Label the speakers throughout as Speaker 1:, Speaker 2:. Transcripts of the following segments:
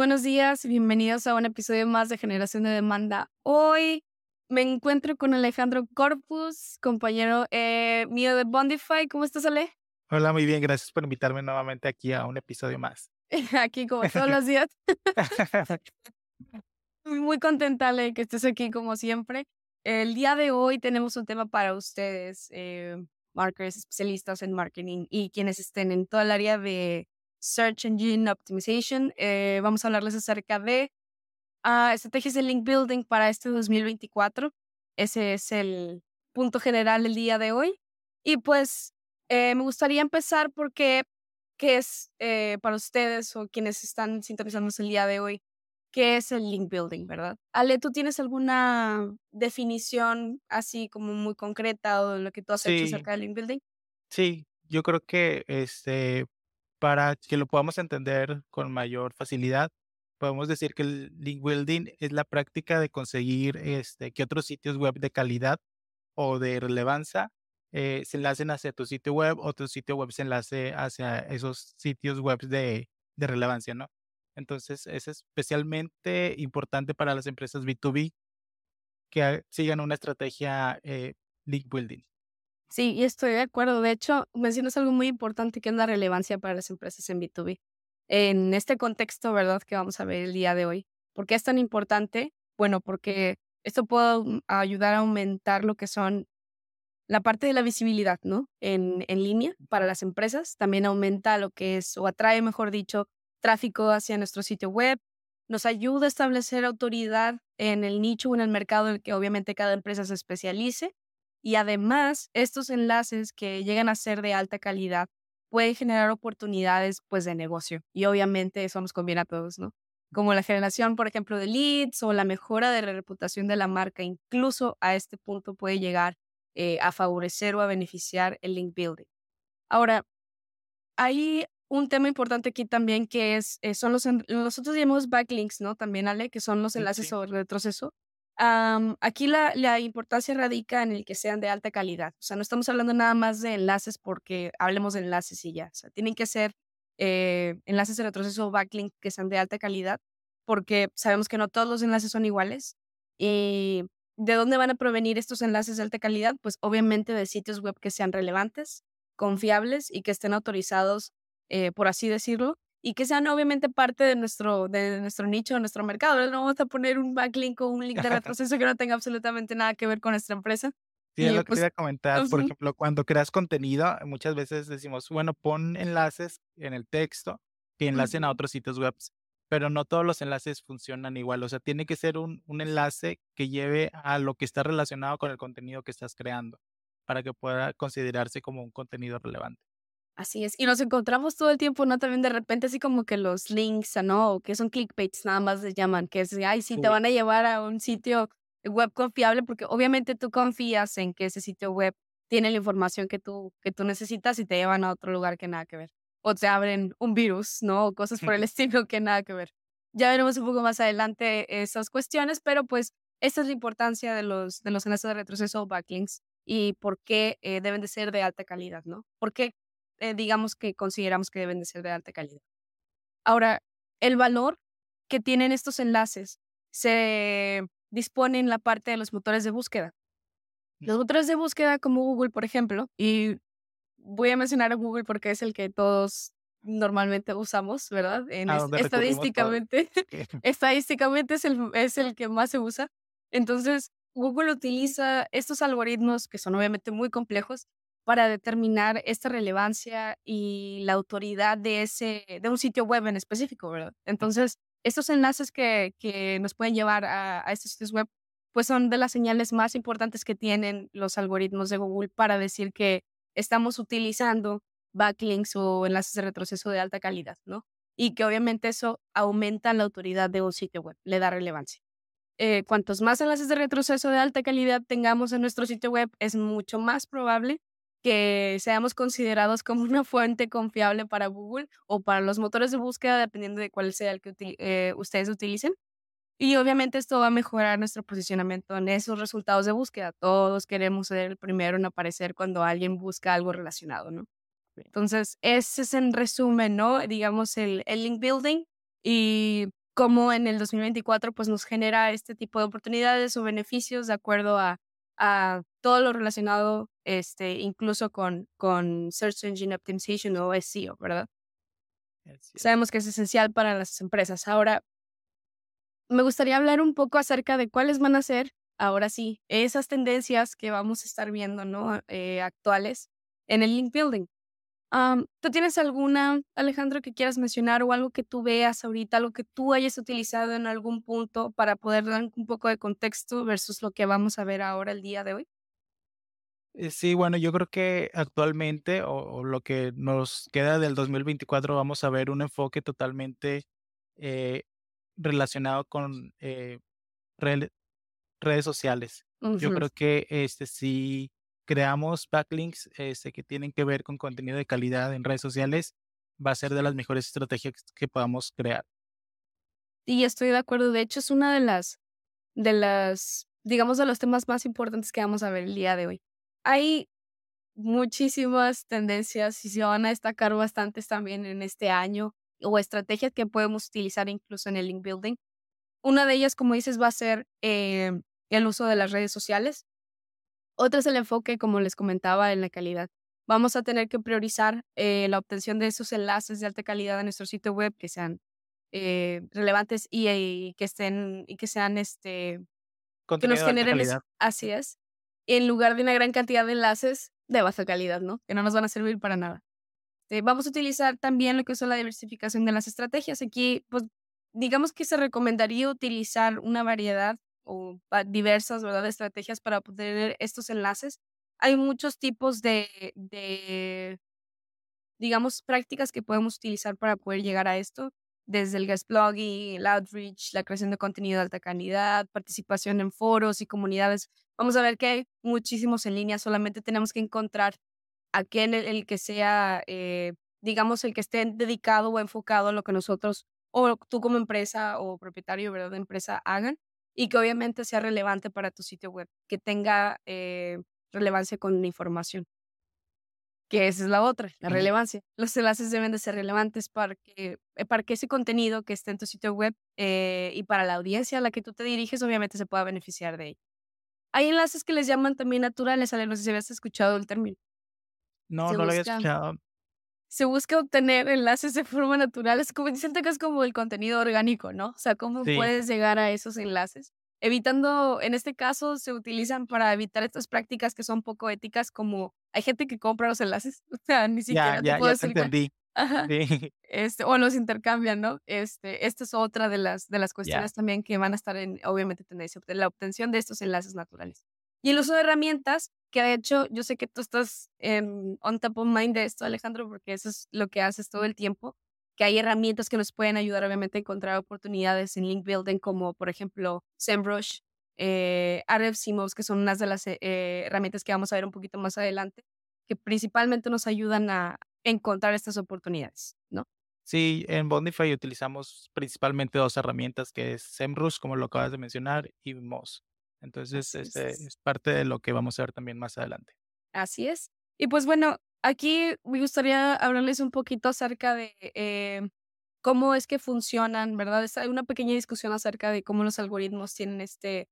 Speaker 1: Buenos días, bienvenidos a un episodio más de Generación de Demanda. Hoy me encuentro con Alejandro Corpus, compañero eh, mío de Bondify. ¿Cómo estás, Ale?
Speaker 2: Hola, muy bien, gracias por invitarme nuevamente aquí a un episodio más.
Speaker 1: aquí como todos los días. muy contenta, Ale, que estés aquí como siempre. El día de hoy tenemos un tema para ustedes, eh, marketers, especialistas en marketing y quienes estén en toda el área de Search Engine Optimization. Eh, vamos a hablarles acerca de uh, estrategias de link building para este 2024. Ese es el punto general del día de hoy. Y pues eh, me gustaría empezar porque, ¿qué es eh, para ustedes o quienes están sintonizando el día de hoy? ¿Qué es el link building, verdad? Ale, ¿tú tienes alguna definición así como muy concreta o de lo que tú has hecho acerca del link building?
Speaker 2: Sí, yo creo que este, para que lo podamos entender con mayor facilidad, podemos decir que el link building es la práctica de conseguir este, que otros sitios web de calidad o de relevancia eh, se enlacen hacia tu sitio web o tu sitio web se enlace hacia esos sitios web de, relevancia, ¿no? Entonces, es especialmente importante para las empresas B2B que sigan una estrategia eh, link building.
Speaker 1: Sí, y estoy de acuerdo. De hecho, mencionas algo muy importante que es la relevancia para las empresas en B2B. En este contexto, ¿verdad? Que vamos a ver el día de hoy. ¿Por qué es tan importante? Bueno, porque esto puede mm, ayudar a aumentar lo que son la parte de la visibilidad, ¿no? En, en línea para las empresas. También aumenta lo que es, o atrae, mejor dicho, tráfico hacia nuestro sitio web. Nos ayuda a establecer autoridad en el nicho o en el mercado en el que obviamente cada empresa se especialice y además, estos enlaces que llegan a ser de alta calidad pueden generar oportunidades pues de negocio y obviamente eso nos conviene a todos, ¿no? Como la generación, por ejemplo, de leads o la mejora de la reputación de la marca, incluso a este punto puede llegar eh, a favorecer o a beneficiar el link building. Ahora, hay un tema importante aquí también que es, eh, son los, nosotros llamamos backlinks, ¿no? También, Ale, que son los enlaces o retroceso aquí la, la, importancia radica en el que sean de alta calidad. O sea, no estamos hablando nada más de enlaces porque hablemos de enlaces y ya. O sea, tienen que ser eh, enlaces de retroceso o backlink que sean de alta calidad porque sabemos que no todos los enlaces son iguales. ¿Y de dónde van a provenir estos enlaces de alta calidad? Pues obviamente de sitios web que sean relevantes, confiables y que estén autorizados, eh, por así decirlo, y que sean obviamente parte de nuestro, de nuestro nicho, de nuestro mercado. No vamos a poner un backlink o un link de retroceso que no tenga absolutamente nada que ver con nuestra empresa.
Speaker 2: Sí, es lo que pues, quería comentar. Por ejemplo, cuando creas contenido, muchas veces decimos, bueno, pon enlaces en el texto que enlacen a otros sitios web, pero no todos los enlaces funcionan igual. O sea, tiene que ser un, un enlace que lleve a lo que está relacionado con el contenido que estás creando para que pueda considerarse como un contenido relevante.
Speaker 1: Así es. Y nos encontramos todo el tiempo, ¿no? También de repente así como que los links, ¿no? O que son clickbaits, nada más se llaman, que es, ay, sí, te van a llevar a un sitio web confiable porque obviamente tú confías en que ese sitio web tiene la información que tú, que tú necesitas y te llevan a otro lugar que nada que ver. O te abren un virus, ¿no? O cosas por el estilo que nada que ver. Ya veremos un poco más adelante esas cuestiones, pero pues esta es la importancia de los, de los enlaces de retroceso o backlinks y por qué eh, deben de ser de alta calidad, ¿no? Porque eh, digamos que consideramos que deben de ser de alta calidad. Ahora, el valor que tienen estos enlaces se dispone en la parte de los motores de búsqueda. Los motores de búsqueda como Google, por ejemplo, y voy a mencionar a Google porque es el que todos normalmente usamos, ¿verdad? En estadísticamente, estadísticamente es el, es el que más se usa. Entonces, Google utiliza estos algoritmos que son obviamente muy complejos para determinar esta relevancia y la autoridad de, ese, de un sitio web en específico, ¿verdad? Entonces, estos enlaces que, que nos pueden llevar a, a estos sitios web, pues son de las señales más importantes que tienen los algoritmos de Google para decir que estamos utilizando backlinks o enlaces de retroceso de alta calidad, ¿no? Y que obviamente eso aumenta la autoridad de un sitio web, le da relevancia. Eh, cuantos más enlaces de retroceso de alta calidad tengamos en nuestro sitio web, es mucho más probable que seamos considerados como una fuente confiable para Google o para los motores de búsqueda, dependiendo de cuál sea el que eh, ustedes utilicen. Y obviamente esto va a mejorar nuestro posicionamiento en esos resultados de búsqueda. Todos queremos ser el primero en aparecer cuando alguien busca algo relacionado, ¿no? Entonces, ese es en resumen, ¿no? Digamos, el, el link building. Y cómo en el 2024 pues nos genera este tipo de oportunidades o beneficios de acuerdo a, a todo lo relacionado, este, incluso con, con Search Engine Optimization o SEO, ¿verdad? Sabemos que es esencial para las empresas. Ahora, me gustaría hablar un poco acerca de cuáles van a ser, ahora sí, esas tendencias que vamos a estar viendo, ¿no? Eh, actuales en el link building. ¿Tú tienes alguna, Alejandro, que quieras mencionar o algo que tú veas ahorita, algo que tú hayas utilizado en algún punto para poder dar un poco de contexto versus lo que vamos a ver ahora el día de hoy?
Speaker 2: Eh, sí, bueno, yo creo que actualmente o, lo que nos queda del 2024 vamos a ver un enfoque totalmente eh, relacionado con eh, redes sociales. Yo creo que este sí creamos backlinks este, que tienen que ver con contenido de calidad en redes sociales, va a ser de las mejores estrategias que podamos crear.
Speaker 1: Y estoy de acuerdo. De hecho, es una de las, de las, digamos, de los temas más importantes que vamos a ver el día de hoy. Hay muchísimas tendencias y se van a destacar bastantes también en este año o estrategias que podemos utilizar incluso en el link building. Una de ellas, como dices, va a ser eh, el uso de las redes sociales. Otro es el enfoque, como les comentaba, en la calidad. Vamos a tener que priorizar eh, la obtención de esos enlaces de alta calidad a nuestro sitio web que sean eh, relevantes y, que estén y que sean este
Speaker 2: que nos generen
Speaker 1: así es en lugar de una gran cantidad de enlaces de baja calidad, ¿no? Que no nos van a servir para nada. Eh, vamos a utilizar también lo que es la diversificación de las estrategias. Aquí, pues, digamos que se recomendaría utilizar una variedad o diversas ¿verdad? estrategias para obtener estos enlaces. Hay muchos tipos de, de, digamos, prácticas que podemos utilizar para poder llegar a esto, desde el guest blogging, el outreach, la creación de contenido de alta calidad, participación en foros y comunidades. Vamos a ver que hay muchísimos en línea, solamente tenemos que encontrar aquel el, el que sea, eh, digamos, el que esté dedicado o enfocado a lo que nosotros o tú como empresa o propietario ¿verdad? de empresa hagan y que obviamente sea relevante para tu sitio web, que tenga eh, relevancia con la información. Que esa es la otra, la relevancia. Los enlaces deben de ser relevantes para que, eh, para que ese contenido que esté en tu sitio web eh, y para la audiencia a la que tú te diriges, obviamente se pueda beneficiar de ello. Hay enlaces que les llaman también naturales, Ale, no sé si habías escuchado el término.
Speaker 2: No, no lo había escuchado
Speaker 1: se busca obtener enlaces de forma natural. Es como, siento que es como el contenido orgánico, ¿no? O sea, ¿cómo puedes llegar a esos enlaces? Evitando, en este caso, se utilizan para evitar estas prácticas que son poco éticas, como hay gente que compra los enlaces, o sea, ni siquiera
Speaker 2: ya, te ya,
Speaker 1: puedo
Speaker 2: ya entendí.
Speaker 1: Ajá. Sí. Este, o los intercambian, ¿no? Este, esta es otra de las, de las cuestiones también que van a estar en, obviamente, tendencia, la obtención de estos enlaces naturales. Y el uso de herramientas, que de hecho yo sé que tú estás en on top of mind de esto, Alejandro, porque eso es lo que haces todo el tiempo, que hay herramientas que nos pueden ayudar obviamente a encontrar oportunidades en link building, como por ejemplo SEMrush, eh, Ahrefs que son unas de las eh, herramientas que vamos a ver un poquito más adelante, que principalmente nos ayudan a encontrar estas oportunidades, ¿no?
Speaker 2: Sí, en Bondify utilizamos principalmente dos herramientas, que es SEMrush, como lo acabas de mencionar, y Moz. Entonces, este es parte de lo que vamos a ver también más adelante.
Speaker 1: Así es. Y pues bueno, aquí me gustaría hablarles un poquito acerca de eh, cómo es que funcionan, ¿verdad? Hay una pequeña discusión acerca de cómo los algoritmos tienen este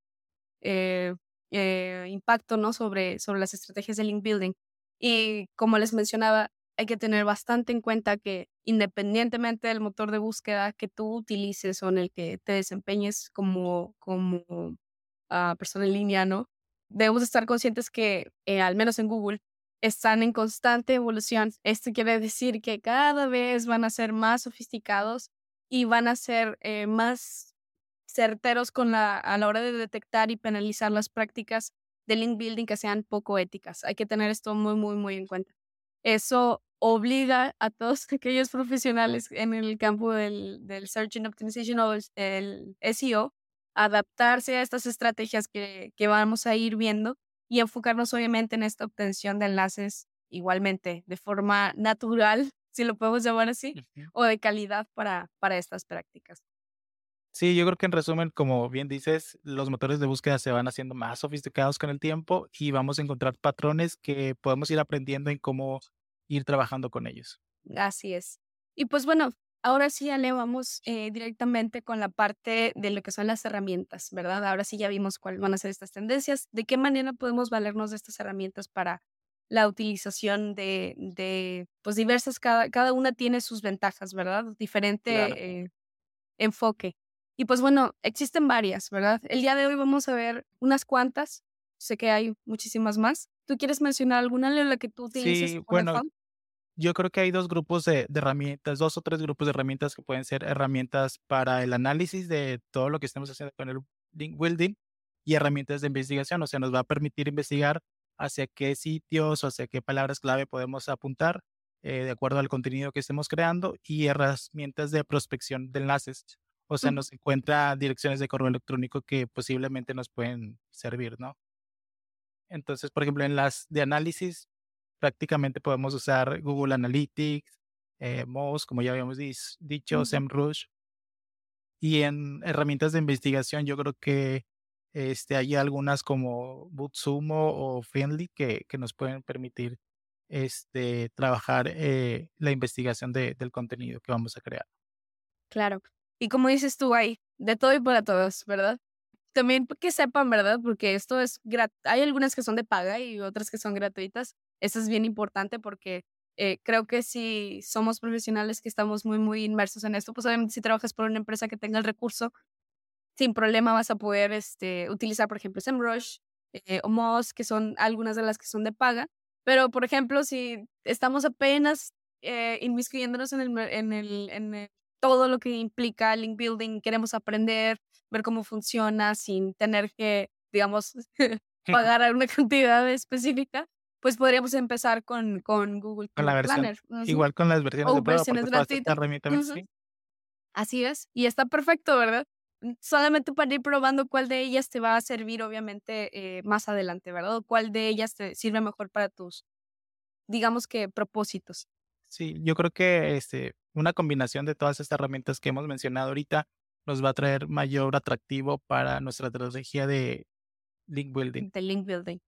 Speaker 1: eh, eh, impacto, ¿no? Sobre, sobre las estrategias de link building. Y como les mencionaba, hay que tener bastante en cuenta que independientemente del motor de búsqueda que tú utilices o en el que te desempeñes como, como a persona en línea, ¿no? Debemos estar conscientes que, eh, al menos en Google, están en constante evolución. Esto quiere decir que cada vez van a ser más sofisticados y van a ser eh, más certeros con la, a la hora de detectar y penalizar las prácticas de link building que sean poco éticas. Hay que tener esto muy, muy, muy en cuenta. Eso obliga a todos aquellos profesionales en el campo del, del Search and Optimization o el SEO adaptarse a estas estrategias que, que vamos a ir viendo y enfocarnos obviamente en esta obtención de enlaces igualmente de forma natural, si lo podemos llamar así, o de calidad para, para estas prácticas.
Speaker 2: Sí, yo creo que en resumen, como bien dices, los motores de búsqueda se van haciendo más sofisticados con el tiempo y vamos a encontrar patrones que podemos ir aprendiendo en cómo ir trabajando con ellos.
Speaker 1: Así es. Y pues bueno, Ahora sí, Ale, vamos eh, directamente con la parte de lo que son las herramientas, ¿verdad? Ahora sí ya vimos cuáles van a ser estas tendencias. ¿De qué manera podemos valernos de estas herramientas para la utilización de, de pues diversas, cada, cada una tiene sus ventajas, ¿verdad? Diferente eh, enfoque. Y pues bueno, existen varias, ¿verdad? El día de hoy vamos a ver unas cuantas. Sé que hay muchísimas más. ¿Tú quieres mencionar alguna de la que tú utilices?
Speaker 2: Sí, bueno, yo creo que hay dos grupos de, herramientas, dos o tres grupos de herramientas que pueden ser herramientas para el análisis de todo lo que estamos haciendo con el link building y herramientas de investigación. O sea, nos va a permitir investigar hacia qué sitios o hacia qué palabras clave podemos apuntar eh, de acuerdo al contenido que estemos creando y herramientas de prospección de enlaces. O sea, nos encuentra direcciones de correo electrónico que posiblemente nos pueden servir, ¿no? Entonces, por ejemplo, en las de análisis, prácticamente podemos usar Google Analytics, eh, Moz, como ya habíamos dicho, SEMrush. Y en herramientas de investigación, yo creo que este, hay algunas como Bootsumo o Finly que, que nos pueden permitir este, trabajar eh, la investigación de, del contenido que vamos a crear.
Speaker 1: Claro. Y como dices tú, hay de todo y para todos, ¿verdad? También que sepan, ¿verdad? Porque esto es, hay algunas que son de paga y otras que son gratuitas, eso es bien importante porque eh, creo que si somos profesionales que estamos muy, muy inmersos en esto, pues obviamente si trabajas por una empresa que tenga el recurso, sin problema vas a poder este, utilizar, por ejemplo, SEMrush eh, o Moz, que son algunas de las que son de paga. Pero, por ejemplo, si estamos apenas eh, inmiscuyéndonos en, el, en, el, en todo lo que implica link building, queremos aprender, ver cómo funciona sin tener que, digamos, pagar una cantidad específica, pues podríamos empezar con, con Google
Speaker 2: con la
Speaker 1: Planner.
Speaker 2: Igual con las versiones de prueba,
Speaker 1: versiones gratuitas. Así es, y está perfecto, ¿verdad? Mm, solamente para ir probando cuál de ellas te va a servir, obviamente, eh, más adelante, ¿verdad? O cuál de ellas te sirve mejor para tus, digamos que, propósitos.
Speaker 2: Sí, yo creo que este, una combinación de todas estas herramientas que hemos mencionado ahorita nos va a traer mayor atractivo para nuestra estrategia de link building.
Speaker 1: De link building.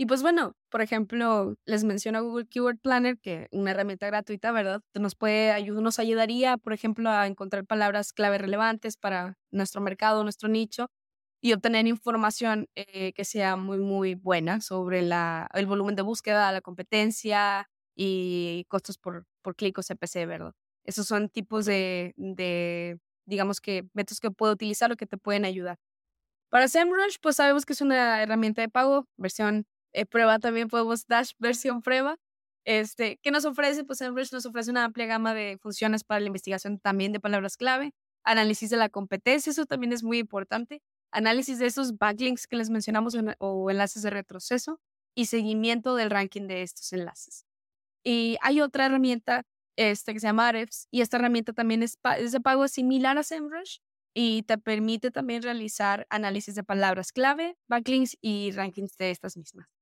Speaker 1: Y pues bueno, por ejemplo, les menciono Google Keyword Planner, que una herramienta gratuita, ¿verdad? Nos puede nos ayudaría, por ejemplo, a encontrar palabras clave relevantes para nuestro mercado, nuestro nicho y obtener información eh, que sea muy, muy buena sobre la, el volumen de búsqueda, la competencia y costos por, por clic o CPC, ¿verdad? Esos son tipos de, de, digamos que, métodos que puedo utilizar o que te pueden ayudar. Para SEMrush, pues sabemos que es una herramienta de pago, versión eh, prueba también podemos Dash versión prueba. Este, ¿Qué nos ofrece? Pues SEMrush nos ofrece una amplia gama de funciones para la investigación también de palabras clave, análisis de la competencia, eso también es muy importante, análisis de esos backlinks que les mencionamos o enlaces de retroceso y seguimiento del ranking de estos enlaces. Y hay otra herramienta este, que se llama Ahrefs y esta herramienta también es, es de pago similar a SEMrush y te permite también realizar análisis de palabras clave, backlinks y rankings de estas mismas.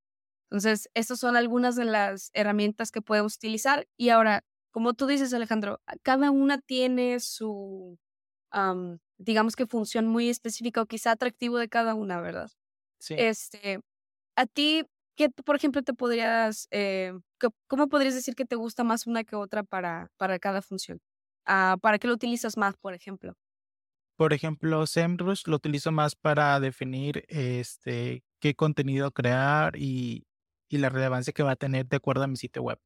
Speaker 1: Entonces, estas son algunas de las herramientas que podemos utilizar. Y ahora, como tú dices, Alejandro, cada una tiene su, digamos que función muy específica o quizá atractivo de cada una, ¿verdad?
Speaker 2: Sí.
Speaker 1: Este, a ti, ¿qué, por ejemplo, te podrías, eh, cómo podrías decir que te gusta más una que otra para, para cada función? Ah, ¿Para qué lo utilizas más, por ejemplo?
Speaker 2: Por ejemplo, SEMrush lo utilizo más para definir este, qué contenido crear y, y la relevancia que va a tener de acuerdo a mi sitio web.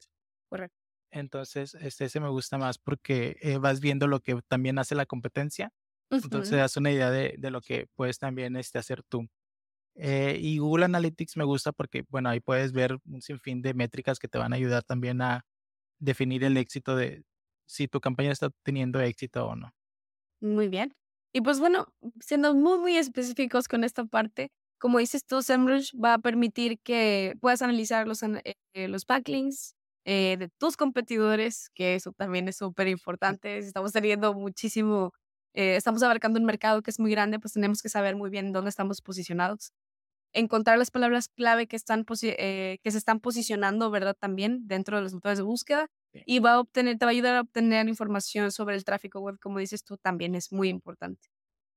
Speaker 1: Correcto.
Speaker 2: Entonces, este ese me gusta más porque eh, vas viendo lo que también hace la competencia. Entonces, das una idea de, de, lo que puedes también este, hacer tú. Eh, y Google Analytics me gusta porque, bueno, ahí puedes ver un sinfín de métricas que te van a ayudar también a definir el éxito de si tu campaña está teniendo éxito o no.
Speaker 1: Muy bien. Y pues bueno, siendo muy, muy específicos con esta parte, como dices tú, SEMrush va a permitir que puedas analizar los, eh, eh, los backlinks eh, de tus competidores, que eso también es súper importante. estamos teniendo muchísimo, estamos abarcando un mercado que es muy grande, pues tenemos que saber muy bien dónde estamos posicionados. Encontrar las palabras clave que, están que se están posicionando, ¿verdad? También dentro de los motores de búsqueda. Y va a obtener, te va a ayudar a obtener información sobre el tráfico web, como dices tú, también es muy importante.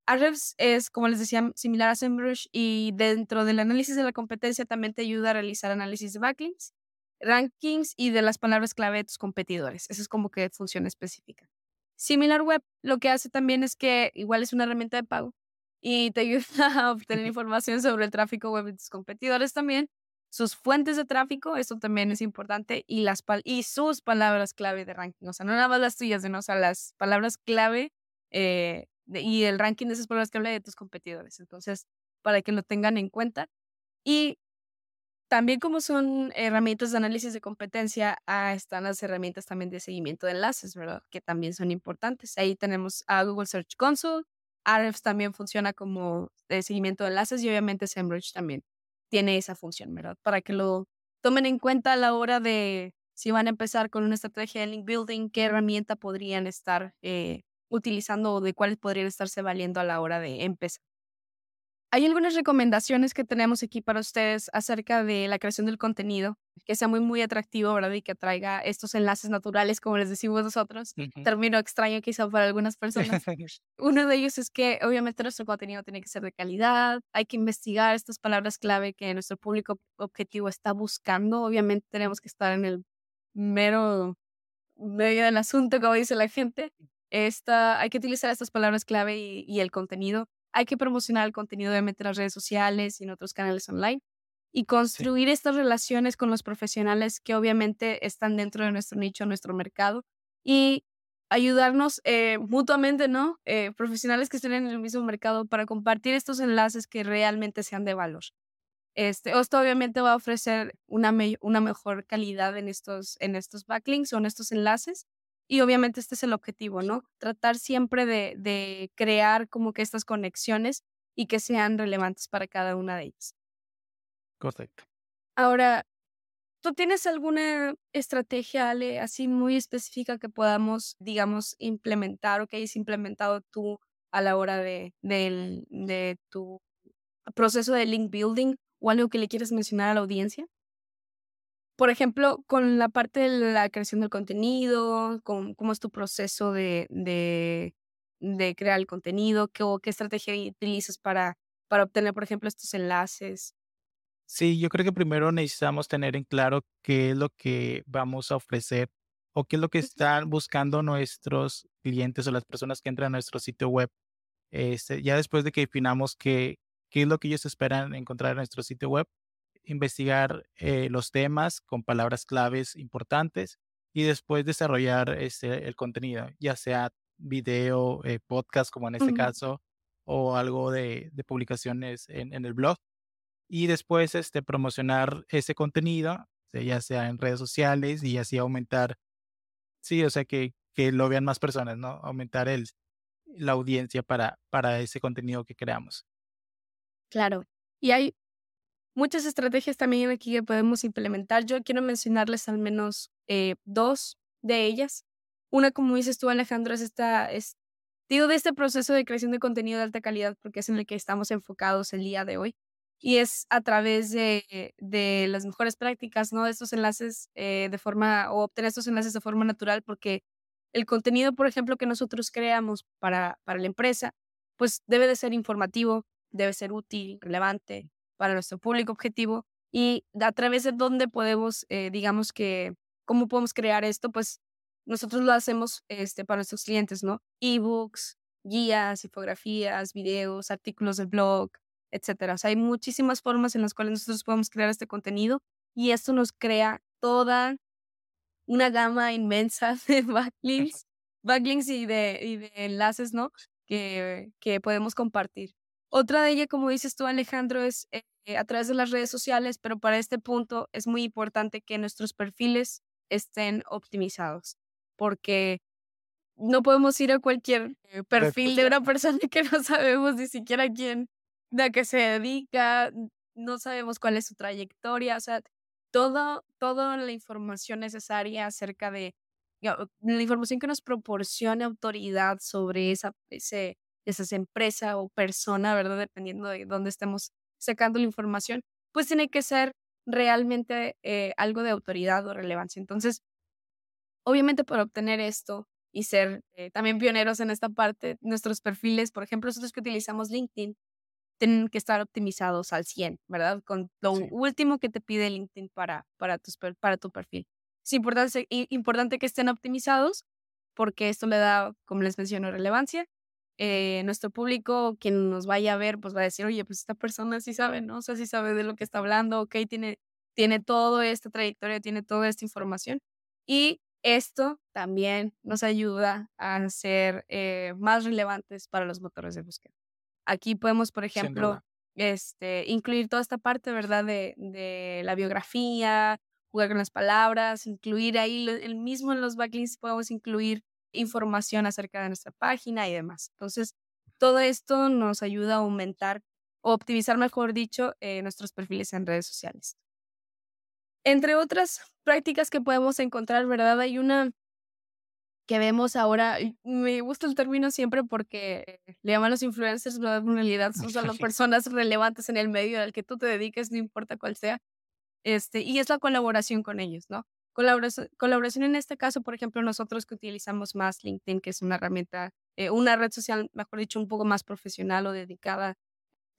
Speaker 1: Ahrefs es, como les decía, similar a SEMrush y dentro del análisis de la competencia también te ayuda a realizar análisis de backlinks, rankings y de las palabras clave de tus competidores. Esa es como que función específica. SimilarWeb lo que hace también es que igual es una herramienta de pago y te ayuda a obtener información sobre el tráfico web de tus competidores también, sus fuentes de tráfico, eso también es importante, y, las y sus palabras clave de ranking. O sea, no nada más las tuyas, sino o sea, las palabras clave eh, y el ranking de esas palabras clave de tus competidores. Entonces, para que lo tengan en cuenta. Y también como son herramientas de análisis de competencia, ah, están las herramientas también de seguimiento de enlaces, ¿verdad? Que también son importantes. Ahí tenemos a Google Search Console, Ahrefs también funciona como de seguimiento de enlaces y obviamente SEMrush también tiene esa función, ¿verdad? Para que lo tomen en cuenta a la hora de si van a empezar con una estrategia de link building, qué herramienta podrían estar eh, utilizando o de cuáles podrían estarse valiendo a la hora de empezar. Hay algunas recomendaciones que tenemos aquí para ustedes acerca de la creación del contenido, que sea muy, muy atractivo, ¿verdad? Y que traiga estos enlaces naturales, como les decimos nosotros. Término extraño quizá para algunas personas. Uno de ellos es que obviamente nuestro contenido tiene que ser de calidad, hay que investigar estas palabras clave que nuestro público objetivo está buscando. Obviamente tenemos que estar en el mero medio del asunto, como dice la gente. Esta, hay que utilizar estas palabras clave y, y el contenido hay que promocionar el contenido de en las redes sociales y en otros canales online y construir estas relaciones con los profesionales que obviamente están dentro de nuestro nicho, nuestro mercado y ayudarnos eh, mutuamente, ¿no? Eh, profesionales que estén en el mismo mercado para compartir estos enlaces que realmente sean de valor. Este, esto obviamente va a ofrecer una, una mejor calidad en estos, en estos backlinks o en estos enlaces y obviamente este es el objetivo, ¿no? Tratar siempre de, de crear como que estas conexiones y que sean relevantes para cada una de ellas.
Speaker 2: Correcto.
Speaker 1: Ahora, ¿tú tienes alguna estrategia, Ale, así muy específica que podamos, digamos, implementar o que hayas implementado tú a la hora de, de, de tu proceso de link building o algo que le quieres mencionar a la audiencia? Por ejemplo, con la parte de la creación del contenido, con, cómo es tu proceso de, de, de crear el contenido, qué, qué estrategia utilizas para, para obtener, por ejemplo, estos enlaces.
Speaker 2: Sí, yo creo que primero necesitamos tener en claro qué es lo que vamos a ofrecer o qué es lo que están buscando nuestros clientes o las personas que entran a nuestro sitio web. Este, ya después de que definamos qué, qué es lo que ellos esperan encontrar en nuestro sitio web, investigar eh, los temas con palabras claves importantes y después desarrollar este, el contenido, ya sea video, eh, podcast como en este caso, o algo de, publicaciones en, el blog. Y después este, promocionar ese contenido, ya sea en redes sociales y así aumentar, sí, o sea, que, que lo vean más personas, ¿no? Aumentar el, la audiencia para, para ese contenido que creamos.
Speaker 1: Claro. Y hay muchas estrategias también aquí que podemos implementar. Yo quiero mencionarles al menos eh, dos de ellas. Una, como dices tú, Alejandro, es esta, es, digo, de este proceso de creación de contenido de alta calidad, porque es en el que estamos enfocados el día de hoy. Y es a través de, de las mejores prácticas, ¿no? De estos enlaces eh, de forma, o obtener estos enlaces de forma natural, porque el contenido, por ejemplo, que nosotros creamos para, para la empresa, pues debe de ser informativo, debe ser útil, relevante, para nuestro público objetivo y a través de dónde podemos, eh, digamos que, cómo podemos crear esto, pues nosotros lo hacemos este, para nuestros clientes, ¿no? Ebooks, guías, infografías, videos, artículos del blog, etcétera. O sea, hay muchísimas formas en las cuales nosotros podemos crear este contenido y esto nos crea toda una gama inmensa de backlinks, backlinks y de, y de enlaces, ¿no? Que, que podemos compartir. Otra de ellas, como dices tú, Alejandro, es eh, a través de las redes sociales, pero para este punto es muy importante que nuestros perfiles estén optimizados, porque no podemos ir a cualquier eh, perfil de una persona que no sabemos ni siquiera quién, a qué se dedica, no sabemos cuál es su trayectoria, o sea, todo, toda la información necesaria acerca de la información que nos proporcione autoridad sobre esa, ese, esa empresa o persona, ¿verdad? Dependiendo de dónde estemos sacando la información, pues tiene que ser realmente eh, algo de autoridad o relevancia. Entonces, obviamente para obtener esto y ser eh, también pioneros en esta parte, nuestros perfiles, por ejemplo, nosotros que utilizamos LinkedIn, tienen que estar optimizados al 100, ¿verdad? Con lo último que te pide LinkedIn para, para, tus, para tu perfil. Es importante, importante que estén optimizados porque esto le da, como les menciono, relevancia. Eh, nuestro público, quien nos vaya a ver, pues va a decir, oye, pues esta persona sí sabe, ¿no? O sea, sí sabe de lo que está hablando, ok, tiene, tiene toda esta trayectoria, tiene toda esta información. Y esto también nos ayuda a ser eh, más relevantes para los motores de búsqueda. Aquí podemos, por ejemplo, este, incluir toda esta parte, ¿verdad? De, de, la biografía, jugar con las palabras, incluir ahí el mismo en los backlinks podemos incluir información acerca de nuestra página y demás. Entonces, todo esto nos ayuda a aumentar o optimizar, mejor dicho, eh, nuestros perfiles en redes sociales. Entre otras prácticas que podemos encontrar, ¿verdad? Hay una que vemos ahora, me gusta el término siempre porque le llaman los influencers, pero en realidad son solo personas relevantes en el medio al que tú te dediques, no importa cuál sea, este, y es la colaboración con ellos, ¿no? Colaboración, colaboración en este caso, por ejemplo, nosotros que utilizamos más LinkedIn, que es una herramienta, eh, una red social, mejor dicho, un poco más profesional o dedicada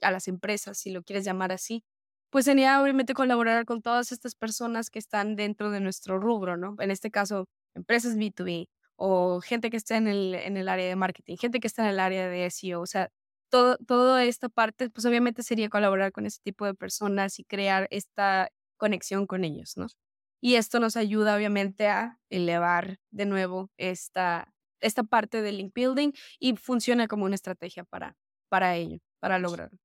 Speaker 1: a las empresas, si lo quieres llamar así, pues sería obviamente colaborar con todas estas personas que están dentro de nuestro rubro, ¿no? En este caso, empresas B2B o gente que está en el, en el área de marketing, gente que está en el área de SEO, o sea, todo, toda esta parte, pues obviamente sería colaborar con ese tipo de personas y crear esta conexión con ellos, ¿no? Y esto nos ayuda obviamente a elevar de nuevo esta, esta parte del link building y funciona como una estrategia para, para ello, para lograrlo.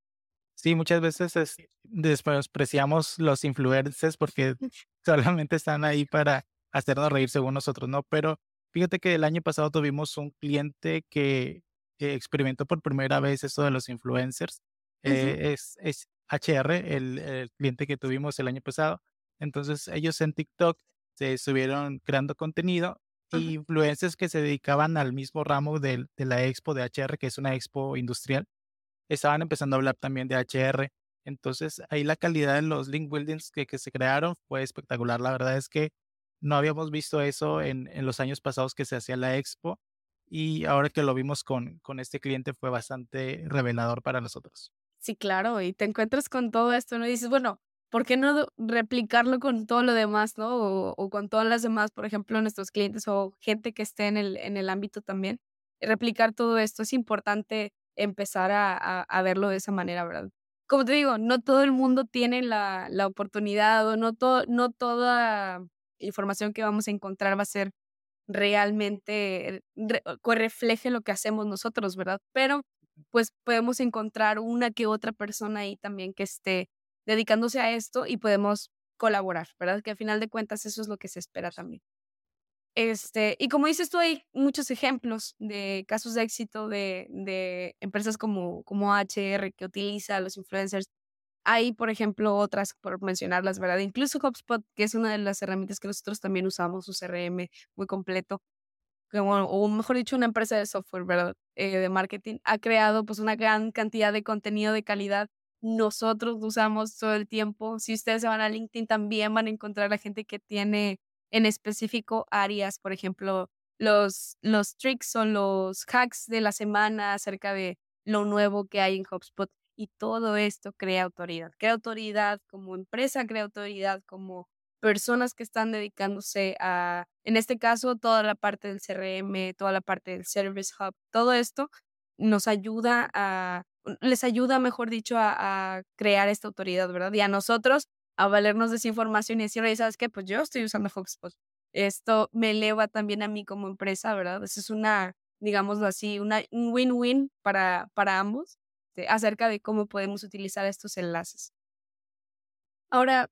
Speaker 2: Sí, muchas veces es, despreciamos los influencers porque solamente están ahí para hacernos reír según nosotros, ¿no? Pero fíjate que el año pasado tuvimos un cliente que experimentó por primera vez eso de los influencers. Eh, es, es HR, el, el, cliente que tuvimos el año pasado. Entonces ellos en TikTok se estuvieron creando contenido y influencers que se dedicaban al mismo ramo de, de la expo de HR, que es una expo industrial estaban empezando a hablar también de HR. Entonces, ahí la calidad de los link buildings que, que se crearon fue espectacular. La verdad es que no habíamos visto eso en, en, los años pasados que se hacía la expo y ahora que lo vimos con, con este cliente fue bastante revelador para nosotros.
Speaker 1: Sí, claro, y te encuentras con todo esto, ¿no? Y dices, bueno, ¿por qué no replicarlo con todo lo demás, ¿no? O, con todas las demás, por ejemplo, nuestros clientes o gente que esté en el, en el ámbito también. Replicar todo esto es importante empezar a, a, verlo de esa manera, ¿verdad? Como te digo, no todo el mundo tiene la, la oportunidad o no, todo, no toda información que vamos a encontrar va a ser realmente que refleje lo que hacemos nosotros, ¿verdad? Pero pues podemos encontrar una que otra persona ahí también que esté dedicándose a esto y podemos colaborar, ¿verdad? Que al final de cuentas eso es lo que se espera también. Este, y como dices tú, hay muchos ejemplos de casos de éxito de, de empresas como, como HR que utiliza a los influencers. Hay, por ejemplo, otras, por mencionarlas, ¿verdad? Incluso HubSpot, que es una de las herramientas que nosotros también usamos, su CRM muy completo, como, o mejor dicho, una empresa de software, ¿verdad? Eh, de marketing, ha creado pues una gran cantidad de contenido de calidad. Nosotros usamos todo el tiempo. Si ustedes se van a LinkedIn, también van a encontrar a gente que tiene en específico áreas, por ejemplo, los, los tricks o los hacks de la semana acerca de lo nuevo que hay en HubSpot. Y todo esto crea autoridad. Crea autoridad como empresa, crea autoridad como personas que están dedicándose a, en este caso, toda la parte del CRM, toda la parte del Service Hub, todo esto nos ayuda a, les ayuda, mejor dicho, a, crear esta autoridad, ¿verdad? Y a nosotros a valernos de esa información y decir, ¿sabes qué? Pues yo estoy usando HubSpot. Esto me eleva también a mí como empresa, ¿verdad? Eso es una, digámoslo así, una, un win-win para, para ambos de, acerca de cómo podemos utilizar estos enlaces. Ahora,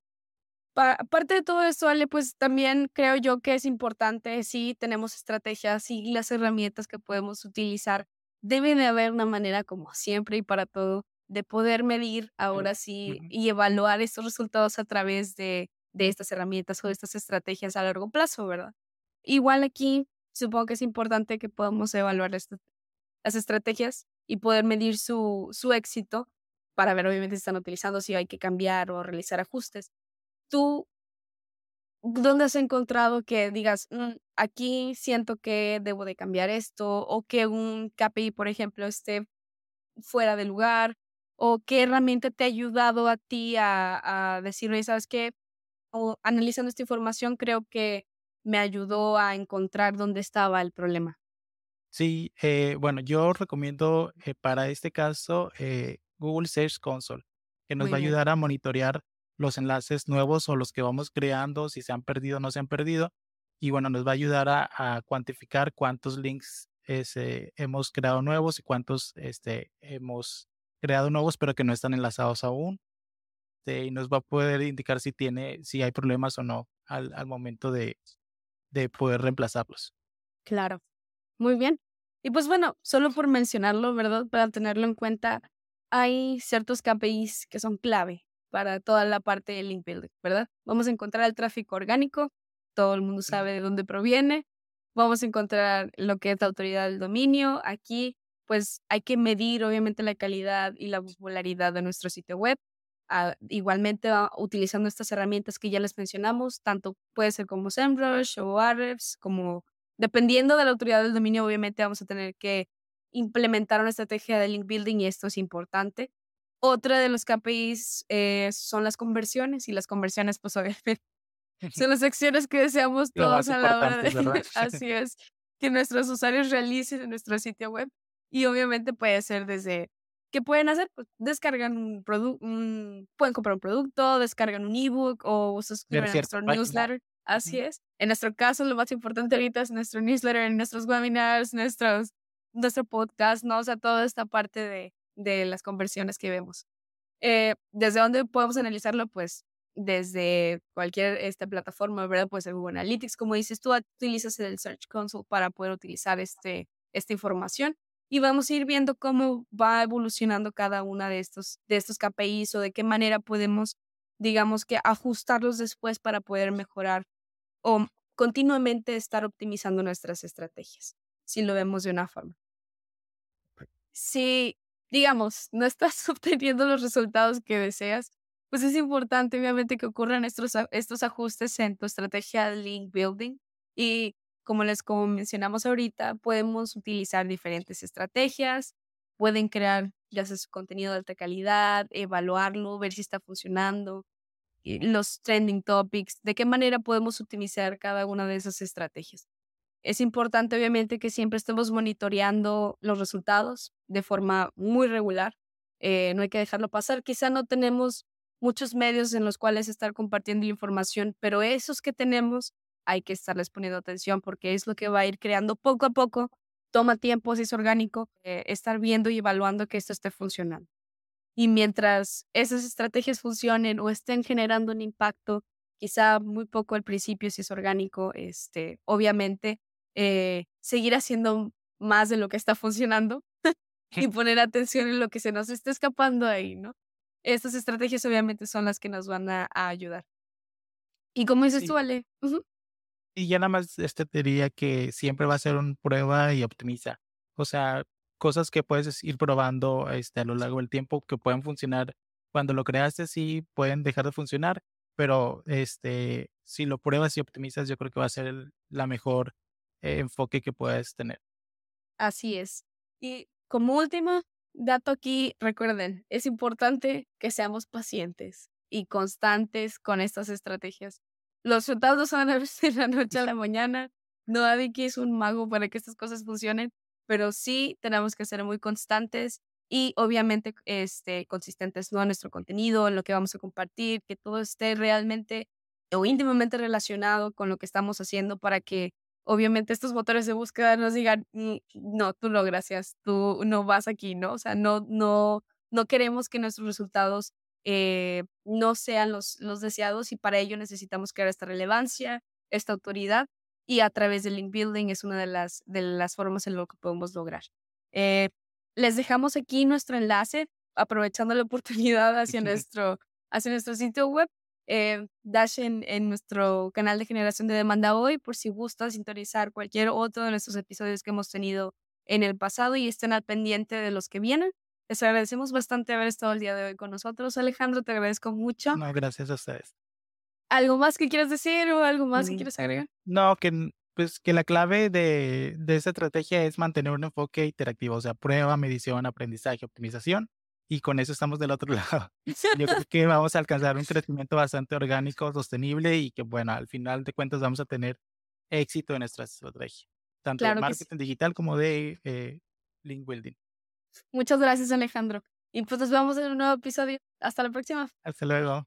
Speaker 1: aparte de todo esto, Ale, pues también creo yo que es importante, sí, tenemos estrategias y las herramientas que podemos utilizar. Debe de haber una manera, como siempre y para todo, de poder medir ahora sí y evaluar estos resultados a través de, de estas herramientas o de estas estrategias a largo plazo, ¿verdad? Igual aquí supongo que es importante que podamos evaluar estas, las estrategias y poder medir su, su éxito para ver obviamente si están utilizando, si hay que cambiar o realizar ajustes. ¿Tú dónde has encontrado que digas, mm, aquí siento que debo de cambiar esto o que un KPI, por ejemplo, esté fuera de lugar o qué herramienta te ha ayudado a ti a, a decirle, ¿sabes qué? O analizando esta información, creo que me ayudó a encontrar dónde estaba el problema.
Speaker 2: Sí, eh, bueno, yo recomiendo eh, para este caso eh, Google Search Console, que nos
Speaker 1: Muy
Speaker 2: va a
Speaker 1: bien.
Speaker 2: ayudar a monitorear los enlaces nuevos o los que vamos creando, si se han perdido o no se han perdido. Y bueno, nos va a ayudar a, a cuantificar cuántos links este, hemos creado nuevos y cuántos este, hemos creado nuevos, pero que no están enlazados aún. Este, y nos va a poder indicar si tiene, si hay problemas o no al, al momento de, de poder reemplazarlos.
Speaker 1: Claro. Muy bien. Y pues bueno, solo por mencionarlo, ¿verdad? Para tenerlo en cuenta, hay ciertos KPIs que son clave para toda la parte de link building, ¿verdad? Vamos a encontrar el tráfico orgánico, todo el mundo sabe de dónde proviene. Vamos a encontrar lo que es la autoridad del dominio. Aquí, pues hay que medir obviamente la calidad y la popularidad de nuestro sitio web. Ah, igualmente, ah, utilizando estas herramientas que ya les mencionamos, tanto puede ser como SEMrush o Ahrefs, como dependiendo de la autoridad del dominio, obviamente vamos a tener que implementar una estrategia de link building y esto es importante. Otra de los KPIs eh, son las conversiones y las conversiones, pues obviamente, son las acciones que deseamos todos a la hora de,
Speaker 2: ¿verdad?
Speaker 1: así es, que nuestros usuarios realicen en nuestro sitio web. Y obviamente puede ser desde, ¿qué pueden hacer? Pues descargan un producto, pueden comprar un producto, descargan un ebook o suscriben a nuestro
Speaker 2: página.
Speaker 1: newsletter. Así es. En nuestro caso, lo más importante ahorita es nuestro newsletter, nuestros webinars, nuestros, nuestro podcast, ¿no? O sea, toda esta parte de, de las conversiones que vemos. Eh, ¿Desde dónde podemos analizarlo? Pues desde cualquier esta plataforma, ¿verdad? Puede ser Google Analytics, como dices tú, utilizas el Search Console para poder utilizar este, esta información y vamos a ir viendo cómo va evolucionando cada una de estos, de estos KPIs o de qué manera podemos, digamos que, ajustarlos después para poder mejorar o continuamente estar optimizando nuestras estrategias, si lo vemos de una forma. Si, digamos, no estás obteniendo los resultados que deseas, pues es importante obviamente que ocurran estos, estos ajustes en tu estrategia de link building y como les como mencionamos ahorita, podemos utilizar diferentes estrategias, pueden crear ya sea su contenido de alta calidad, evaluarlo, ver si está funcionando, los trending topics, de qué manera podemos optimizar cada una de esas estrategias. Es importante, obviamente, que siempre estemos monitoreando los resultados de forma muy regular. Eh, no hay que dejarlo pasar. Quizá no tenemos muchos medios en los cuales estar compartiendo información, pero esos que tenemos hay que estarles poniendo atención porque es lo que va a ir creando poco a poco. Toma tiempo, si es orgánico, eh, estar viendo y evaluando que esto esté funcionando. Y mientras esas estrategias funcionen o estén generando un impacto, quizá muy poco al principio si es orgánico, este, obviamente eh, seguir haciendo más de lo que está funcionando y poner atención en lo que se nos está escapando ahí, ¿no? Estas estrategias obviamente son las que nos van a, a ayudar. Y como dices
Speaker 2: Sí.
Speaker 1: tú, Ale,
Speaker 2: Y ya nada más este, te diría que siempre va a ser un prueba y optimiza. O sea, cosas que puedes ir probando este, a lo largo del tiempo que pueden funcionar cuando lo creaste, sí pueden dejar de funcionar, pero este, si lo pruebas y optimizas, yo creo que va a ser el- la mejor eh, enfoque que puedes tener.
Speaker 1: así es. Y como último dato aquí, recuerden, es importante que seamos pacientes y constantes con estas estrategias. Los resultados a ver de la noche a la mañana. No que es un mago para que estas cosas funcionen, pero sí tenemos que ser muy constantes y obviamente este, consistentes ¿no? en nuestro contenido, en lo que vamos a compartir, que todo esté realmente o íntimamente relacionado con lo que estamos haciendo para que obviamente estos motores de búsqueda nos digan, "Mm, no, tú no, gracias, tú no vas aquí, ¿no? O sea, no, no, no queremos que nuestros resultados eh, no sean los, los deseados y para ello necesitamos crear esta relevancia, esta autoridad y a través del link building es una de las, de las formas en lo que podemos lograr. Eh, les dejamos aquí nuestro enlace, aprovechando la oportunidad hacia nuestro, hacia nuestro sitio web eh, Dash en, en nuestro canal de generación de demanda hoy por si gusta sintonizar cualquier otro de nuestros episodios que hemos tenido en el pasado y estén al pendiente de los que vienen. Les agradecemos bastante haber estado el día de hoy con nosotros. Alejandro, te agradezco mucho.
Speaker 2: No, gracias a ustedes.
Speaker 1: ¿Algo más que quieras decir o algo más que
Speaker 2: Mm,
Speaker 1: quieras agregar?
Speaker 2: No, que pues que la clave de, de esta estrategia es mantener un enfoque interactivo, o sea, prueba, medición, aprendizaje, optimización, y con eso estamos del otro lado. Yo creo que vamos a alcanzar un crecimiento bastante orgánico, sostenible y que, bueno, al final de cuentas vamos a tener éxito en nuestra estrategia, tanto claro de marketing sí. digital como de eh, link building.
Speaker 1: Muchas gracias, Alejandro. Y pues nos vemos en un nuevo episodio. Hasta la próxima.
Speaker 2: Hasta luego.